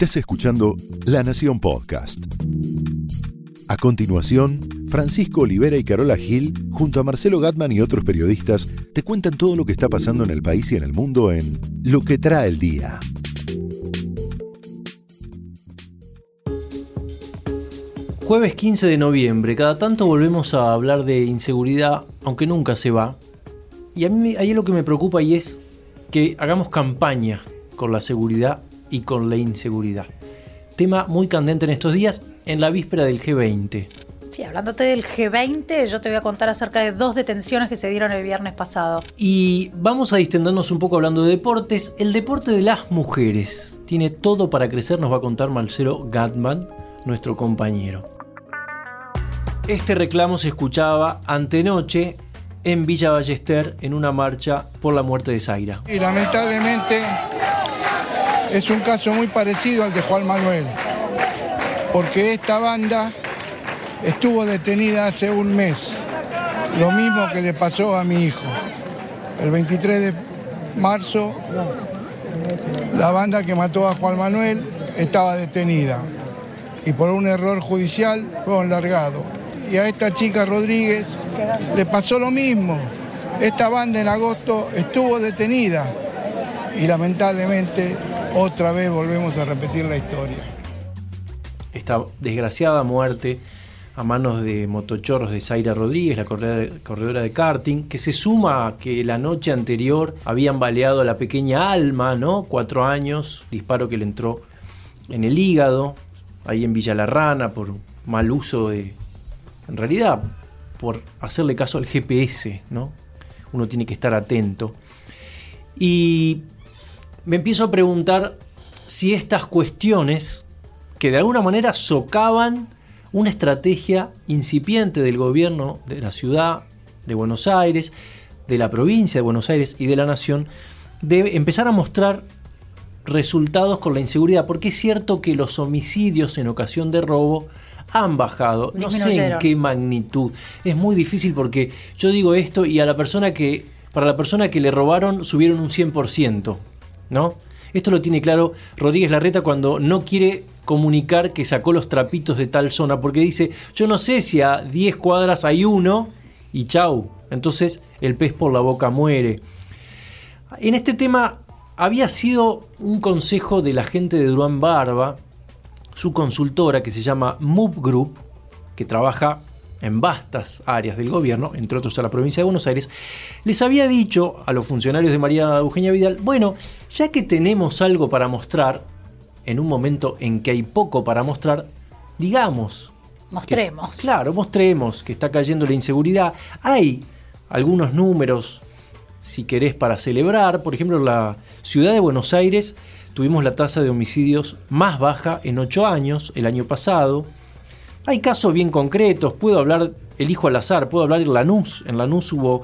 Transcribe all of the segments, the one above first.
Estás escuchando La Nación Podcast. A continuación, Francisco Olivera y Carola Gil, junto a Marcelo Gatman y otros periodistas, te cuentan todo lo que está pasando en el país y en el mundo en Lo que trae el día. Jueves 15 de noviembre, cada tanto volvemos a hablar de inseguridad, aunque nunca se va. Y a mí ahí lo que me preocupa y es que hagamos campaña con la seguridad y con la inseguridad. Tema muy candente en estos días, en la víspera del G20. Sí, hablándote del G20, yo te voy a contar acerca de dos detenciones que se dieron el viernes pasado. Y vamos a distendernos un poco hablando de deportes. El deporte de las mujeres tiene todo para crecer, nos va a contar Marcelo Gatman, nuestro compañero. Este reclamo se escuchaba antenoche en Villa Ballester en una marcha por la muerte de Zaira. Y lamentablemente es un caso muy parecido al de Juan Manuel, porque esta banda estuvo detenida hace un mes, lo mismo que le pasó a mi hijo. El 23 de marzo, la banda que mató a Juan Manuel estaba detenida y por un error judicial fueron largados. Y a esta chica Rodríguez le pasó lo mismo. Esta banda en agosto estuvo detenida y lamentablemente otra vez volvemos a repetir la historia. Esta desgraciada muerte a manos de motochorros de Zaira Rodríguez, la corredora de karting, que se suma a que la noche anterior habían baleado a la pequeña Alma, ¿no? Cuatro años, disparo que le entró en el hígado, ahí en Villa La Rana, por mal uso de. En realidad, por hacerle caso al GPS, ¿no? Uno tiene que estar atento. Y me empiezo a preguntar si estas cuestiones, que de alguna manera socavan una estrategia incipiente del gobierno de la ciudad de Buenos Aires, de la provincia de Buenos Aires y de la nación, debe empezar a mostrar resultados con la inseguridad, porque es cierto que los homicidios en ocasión de robo han bajado, no sé en qué magnitud. Es muy difícil porque yo digo esto y a la persona que para la persona que le robaron subieron un 100%. ¿No? Esto lo tiene claro Rodríguez Larreta cuando no quiere comunicar que sacó los trapitos de tal zona, porque dice, yo no sé si a 10 cuadras hay uno y chau, entonces el pez por la boca muere. En este tema había sido un consejo de la gente de Duran Barba, su consultora que se llama Move Group, que trabaja en vastas áreas del gobierno, entre otros a la provincia de Buenos Aires, les había dicho a los funcionarios de María Eugenia Vidal, bueno, ya que tenemos algo para mostrar, en un momento en que hay poco para mostrar, digamos. Mostremos. claro, mostremos que está cayendo la inseguridad. Hay algunos números, si querés, para celebrar. Por ejemplo, en la ciudad de Buenos Aires tuvimos la tasa de homicidios más baja en ocho años, el año pasado. Hay casos bien concretos, puedo hablar, elijo al azar, puedo hablar en Lanús. En Lanús hubo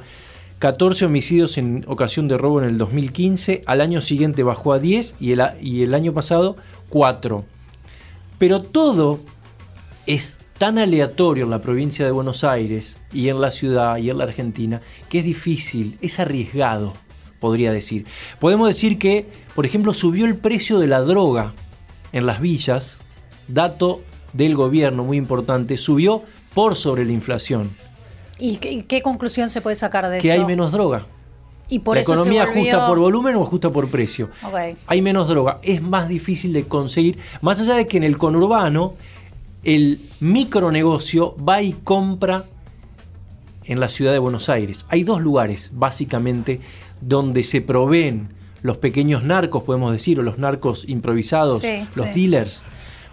14 homicidios en ocasión de robo en el 2015, al año siguiente bajó a 10 y el, y el año pasado 4. Pero todo es tan aleatorio en la provincia de Buenos Aires y en la ciudad y en la Argentina que es difícil, es arriesgado, podría decir. Podemos decir que, por ejemplo, subió el precio de la droga en las villas, dato del gobierno, muy importante, subió por sobre la inflación. ¿Y qué, conclusión se puede sacar de eso? Que hay menos droga. ¿Y por la economía ajusta por volumen o ajusta por precio. Hay menos droga, es más difícil de conseguir, más allá de que en el conurbano el micronegocio va y compra en la ciudad de Buenos Aires. Hay dos lugares, básicamente, donde se proveen los pequeños narcos, podemos decir, o los narcos improvisados, los dealers.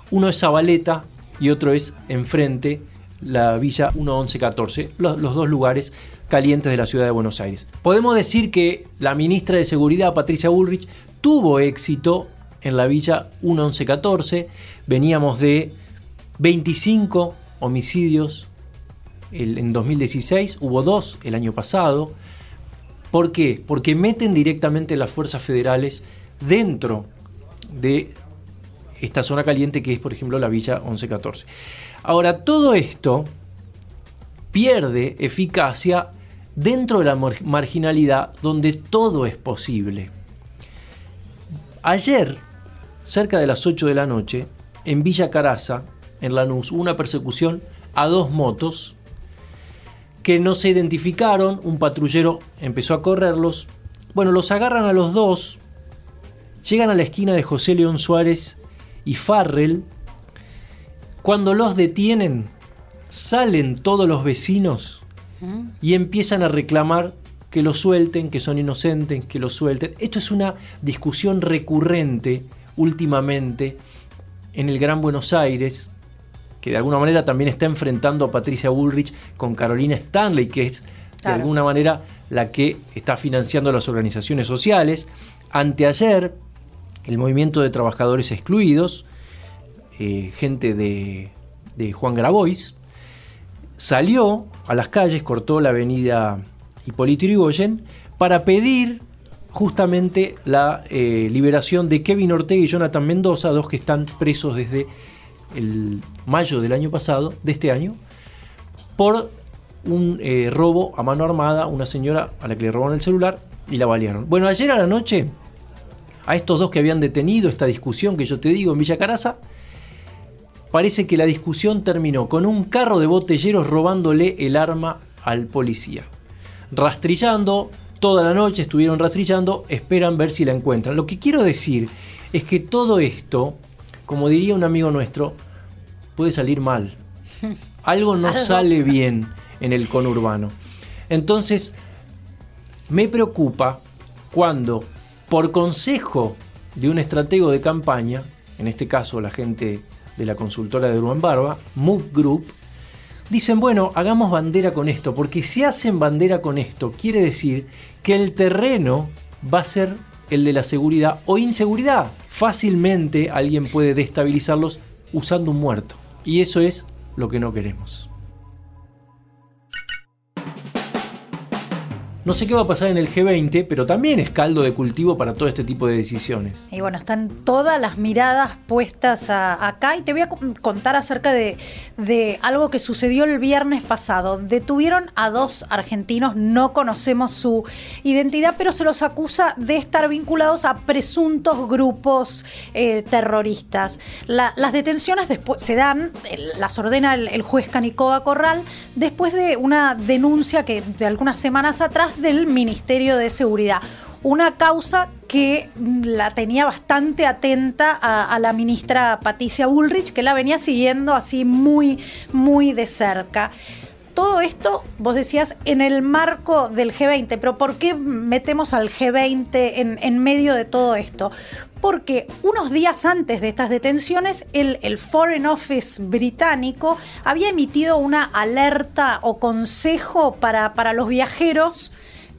Uno es Zabaleta y otro es enfrente la Villa 1114, los, los dos lugares calientes de la ciudad de Buenos Aires. Podemos decir que la ministra de Seguridad, Patricia Bullrich, tuvo éxito en la Villa 1114. Veníamos de 25 homicidios en 2016, hubo dos el año pasado. ¿Por qué? Porque meten directamente las fuerzas federales dentro de esta zona caliente que es, por ejemplo, la Villa 1114. Ahora, todo esto pierde eficacia dentro de la marginalidad donde todo es posible. Ayer cerca de las 8 de la noche, en Villa Caraza, en Lanús, una persecución a dos motos que no se identificaron, un patrullero empezó a correrlos, bueno, los agarran a los dos, llegan a la esquina de José León Suárez y Farrell, cuando los detienen, salen todos los vecinos y empiezan a reclamar que los suelten, que son inocentes, que los suelten. Esto es una discusión recurrente últimamente en el Gran Buenos Aires, que de alguna manera también está enfrentando a Patricia Bullrich con Carolina Stanley, que es de alguna manera la que está financiando las organizaciones sociales. Anteayer, el movimiento de trabajadores excluidos, eh, gente de, Juan Grabois, salió a las calles, cortó la avenida Hipólito Yrigoyen, para pedir justamente la eh, liberación de Kevin Ortega y Jonathan Mendoza, dos que están presos desde el mayo del año pasado, de este año, por un eh, robo a mano armada, una señora a la que le robaron el celular y la balearon. Bueno, ayer a la noche, a estos dos que habían detenido esta discusión que yo te digo en Villa Caraza, parece que la discusión terminó con un carro de botelleros robándole el arma al policía. Rastrillando, toda la noche estuvieron rastrillando, esperan ver si la encuentran. Lo que quiero decir es que todo esto, como diría un amigo nuestro, puede salir mal. Algo no sale bien en el conurbano. Entonces, me preocupa cuando, por consejo de un estratego de campaña, en este caso la gente de la consultora de Urban Barba, Move Group, dicen, bueno, hagamos bandera con esto, porque si hacen bandera con esto, quiere decir que el terreno va a ser el de la seguridad o inseguridad. Fácilmente alguien puede destabilizarlos usando un muerto. Y eso es lo que no queremos. No sé qué va a pasar en el G20, pero también es caldo de cultivo para todo este tipo de decisiones. Y bueno, están todas las miradas puestas acá y te voy a contar acerca de, algo que sucedió el viernes pasado. Detuvieron a dos argentinos, no conocemos su identidad, pero se los acusa de estar vinculados a presuntos grupos eh, terroristas. las detenciones después se dan, las ordena el, el juez Canicoa Corral, después de una denuncia que de algunas semanas atrás del Ministerio de Seguridad. Una causa que la tenía bastante atenta a, la ministra Patricia Bullrich, que la venía siguiendo así muy, muy de cerca todo esto, vos decías, en el marco del G20, pero ¿por qué metemos al G20 en, medio de todo esto? Porque unos días antes de estas detenciones, el, el, Foreign Office británico había emitido una alerta o consejo para, para los viajeros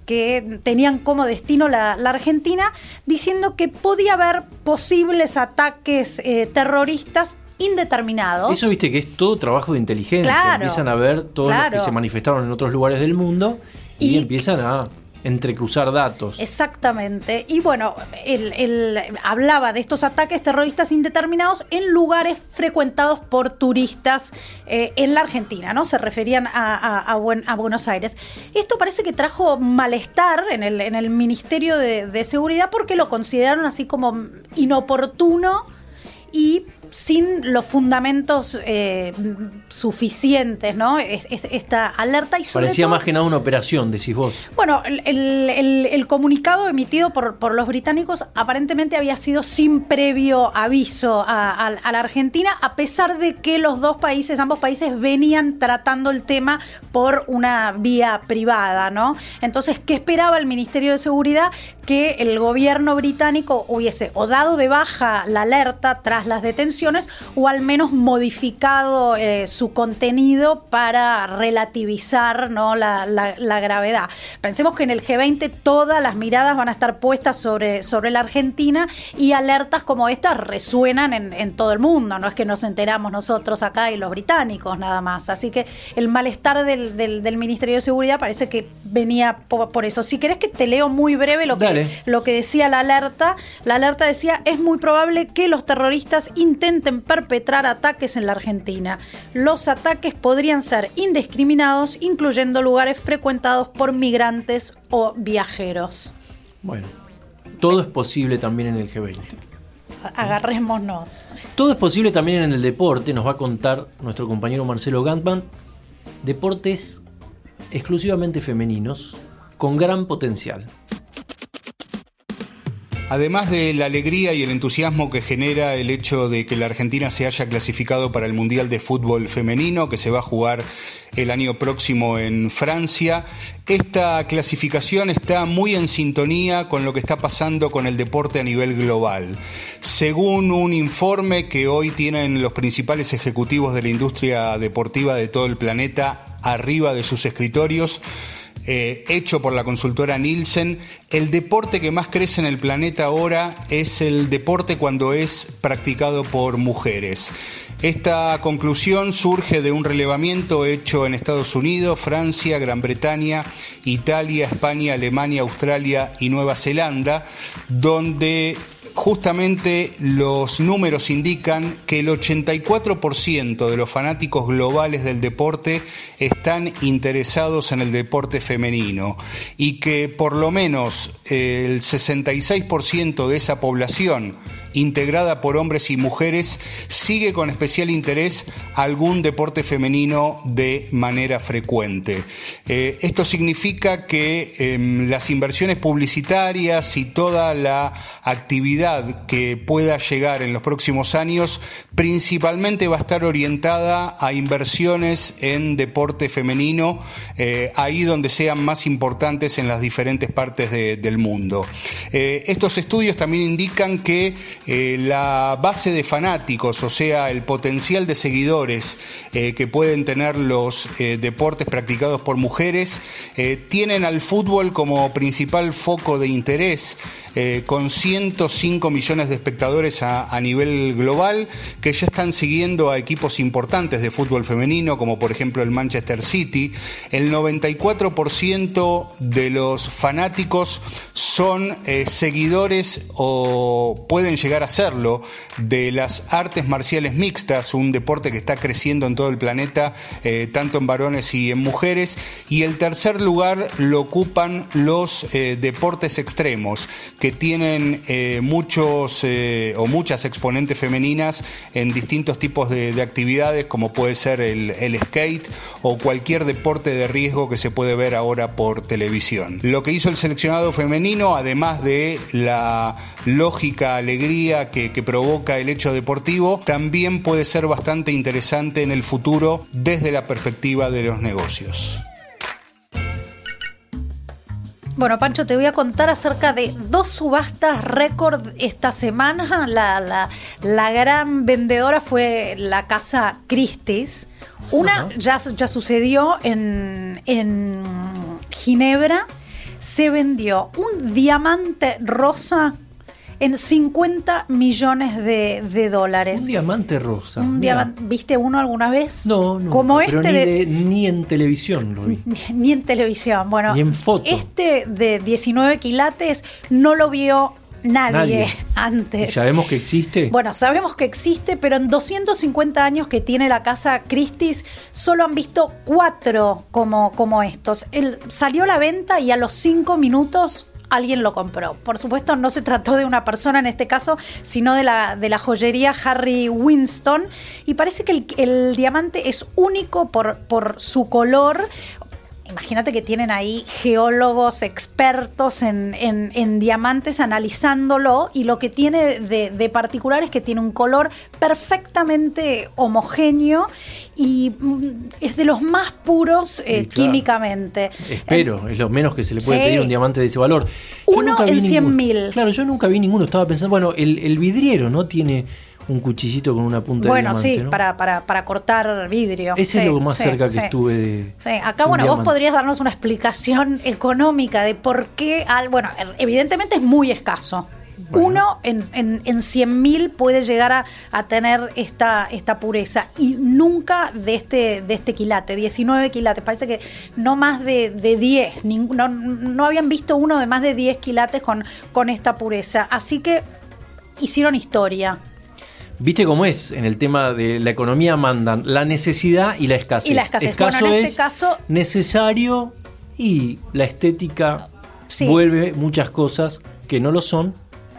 que tenían como destino la, Argentina, diciendo que podía haber posibles ataques eh, terroristas indeterminados. Eso viste que es todo trabajo de inteligencia. Empiezan a ver todos los que se manifestaron en otros lugares del mundo y empiezan a entrecruzar datos. Exactamente. Y bueno, él, hablaba de estos ataques terroristas indeterminados en lugares frecuentados por turistas eh, en la Argentina, ¿no? Se referían a, Buenos Aires. Esto parece que trajo malestar en el, en el Ministerio de, de Seguridad porque lo consideraron así como inoportuno y sin los fundamentos eh, suficientes, ¿no? Esta alerta y Parecía más que nada una operación, decís vos. Bueno, el, comunicado emitido por, por, los británicos aparentemente había sido sin previo aviso a, la Argentina, a pesar de que los dos países, ambos países, venían tratando el tema por una vía privada, ¿no? Entonces, ¿qué esperaba el Ministerio de Seguridad? Que el gobierno británico hubiese o dado de baja la alerta tras las detenciones o al menos modificado eh, su contenido para relativizar ¿no? la, gravedad. Pensemos que en el G20 todas las miradas van a estar puestas sobre, sobre la Argentina y alertas como estas resuenan en, todo el mundo, no es que nos enteramos nosotros acá y los británicos nada más. Así que el malestar del, Ministerio de Seguridad parece que venía por, eso. Si querés que te leo muy breve lo que, lo que decía la alerta, la alerta decía, es muy probable que los terroristas intenten perpetrar ataques en la Argentina. Los ataques podrían ser indiscriminados, incluyendo lugares frecuentados por migrantes o viajeros. Bueno, todo es posible también en el G20. agarrémonos. Todo es posible también en el deporte, nos va a contar nuestro compañero Marcelo Gantman. Deportes exclusivamente femeninos con gran potencial. Además de la alegría y el entusiasmo que genera el hecho de que la Argentina se haya clasificado para el Mundial de Fútbol Femenino, que se va a jugar el año próximo en Francia, esta clasificación está muy en sintonía con lo que está pasando con el deporte a nivel global. Según un informe que hoy tienen los principales ejecutivos de la industria deportiva de todo el planeta arriba de sus escritorios, eh, hecho por la consultora Nielsen, el deporte que más crece en el planeta ahora es el deporte cuando es practicado por mujeres. Esta conclusión surge de un relevamiento hecho en Estados Unidos, Francia, Gran Bretaña, Italia, España, Alemania, Australia y Nueva Zelanda, donde justamente los números indican que el 84% de los fanáticos globales del deporte están interesados en el deporte femenino y que por lo menos el 66% de esa población integrada por hombres y mujeres, sigue con especial interés algún deporte femenino de manera frecuente. Eh, esto significa que em, las inversiones publicitarias y toda la actividad que pueda llegar en los próximos años principalmente va a estar orientada a inversiones en deporte femenino, eh, ahí donde sean más importantes en las diferentes partes del mundo. Eh, estos estudios también indican que eh, la base de fanáticos, o sea, el potencial de seguidores eh, que pueden tener los eh, deportes practicados por mujeres, tienen al fútbol como principal foco de interés con 105 millones de espectadores a, nivel global que ya están siguiendo a equipos importantes de fútbol femenino, como por ejemplo el Manchester City. El 94% de los fanáticos son seguidores o pueden llegar a serlo de las artes marciales mixtas, un deporte que está creciendo en todo el planeta, eh, tanto en varones y en mujeres. Y el tercer lugar lo ocupan los deportes extremos, que tienen eh, muchos eh, o muchas exponentes femeninas en distintos tipos de, actividades, como puede ser el, skate o cualquier deporte de riesgo que se puede ver ahora por televisión. Lo que hizo el seleccionado femenino, además de la lógica alegría que, que provoca el hecho deportivo, también puede ser bastante interesante en el futuro desde la perspectiva de los negocios. Bueno, Pancho, te voy a contar acerca de dos subastas récord esta semana. La, la, gran vendedora fue la casa Christie's. Una ya, ya sucedió en, en Ginebra. Se vendió un diamante rosa en 50 millones de, dólares. Un diamante rosa. Un ¿Viste uno alguna vez? No, no. Como este ni, en televisión lo vi. Ni, en televisión. Bueno, ni en foto. Este de 19 quilates no lo vio Nadie, antes. ¿Y sabemos que existe? Bueno, sabemos que existe, pero en 250 años que tiene la casa Christie's, solo han visto cuatro como, como estos. Él salió a la venta y a los cinco minutos alguien lo compró. Por supuesto, no se trató de una persona en este caso, sino de la, de la joyería Harry Winston. Y parece que el, diamante es único por, por su color imagínate que tienen ahí geólogos expertos en, diamantes analizándolo y lo que tiene de, particular es que tiene un color perfectamente homogéneo y mm, es de los más puros eh, químicamente. Espero, es lo menos que se le puede pedir a un diamante de ese valor. Uno en 100 mil. Claro, yo nunca vi ninguno, estaba pensando, bueno, el, el vidriero, ¿no? Tiene un cuchillito con una punta bueno, de diamante. Bueno, sí, para, para, para, cortar vidrio. Ese es lo más cerca que estuve de. Sí, acá, bueno, vos podrías darnos una explicación económica de por qué. Al, bueno, evidentemente es muy escaso. Uno en, en, en 100.000 puede llegar a, a, tener esta, esta pureza y nunca de este, de este quilate, 19 quilates. Parece que no más de, de 10, no, no habían visto uno de más de 10 quilates con, con esta pureza. Así que hicieron historia. Viste cómo es en el tema de la economía mandan la necesidad y la escasez. Y la escasez. Escaso en este caso necesario y la estética vuelve muchas cosas que no lo son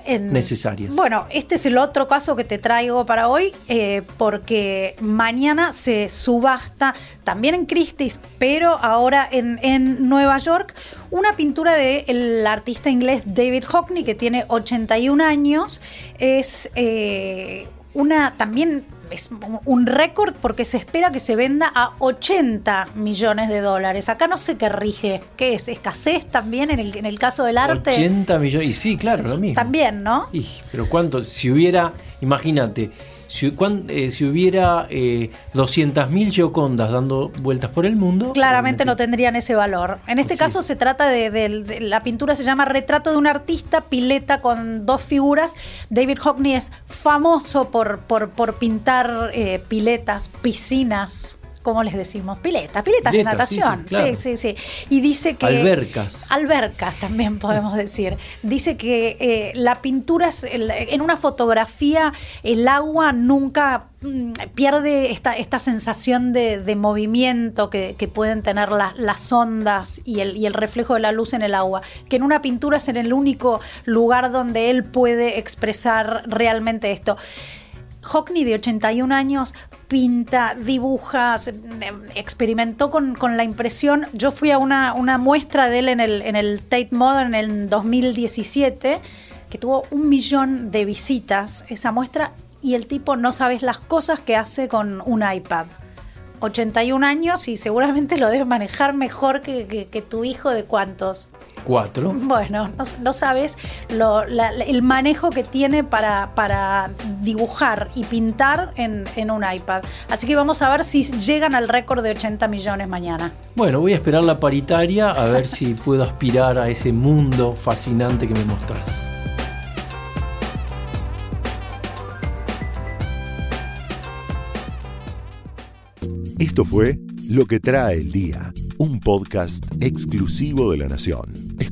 necesarias. Bueno, este es el otro caso que te traigo para hoy, eh, porque mañana se subasta también en Christie's, pero ahora en, en Nueva York, una pintura del artista inglés David Hockney, que tiene 81 años. Es eh, una también es un récord porque se espera que se venda a 80 millones de dólares. Acá no sé qué rige. ¿Qué es? ¿Escasez también en el, en el caso del arte? 80 millones. Y sí, claro, lo mismo. También, ¿no? pero ¿cuánto? Si hubiera, imagínate, si, eh, si hubiera eh, 200.000 Giocondas dando vueltas por el mundo. Claramente no tendrían ese valor. En este caso se trata de, La pintura se llama Retrato de un artista, pileta con dos figuras. David Hockney es famoso por, por, por pintar eh, piletas, piscinas ¿cómo les decimos? Piletas, piletas de natación. Sí sí, sí, Y dice que. Albercas. Albercas también podemos decir. Dice que eh, la pintura, en una fotografía, el agua nunca mm, pierde esta, esta sensación de, movimiento que, pueden tener las ondas y el, y el reflejo de la luz en el agua. Que en una pintura es en el único lugar donde él puede expresar realmente esto. Hockney, de 81 años, pinta, dibuja, experimentó con, la impresión. Yo fui a una, muestra de él en el, en el Tate Modern en el 2017, que tuvo un millón de visitas esa muestra, y el tipo no sabes las cosas que hace con un iPad. 81 años y seguramente lo debe manejar mejor que, tu hijo de cuántos. Cuatro. Bueno, no, sabes el manejo que tiene para, para dibujar y pintar en, en, un iPad. Así que vamos a ver si llegan al récord de 80 millones mañana. Bueno, voy a esperar la paritaria a ver si puedo aspirar a ese mundo fascinante que me mostrás. Esto fue Lo que trae el día, un podcast exclusivo de La Nación.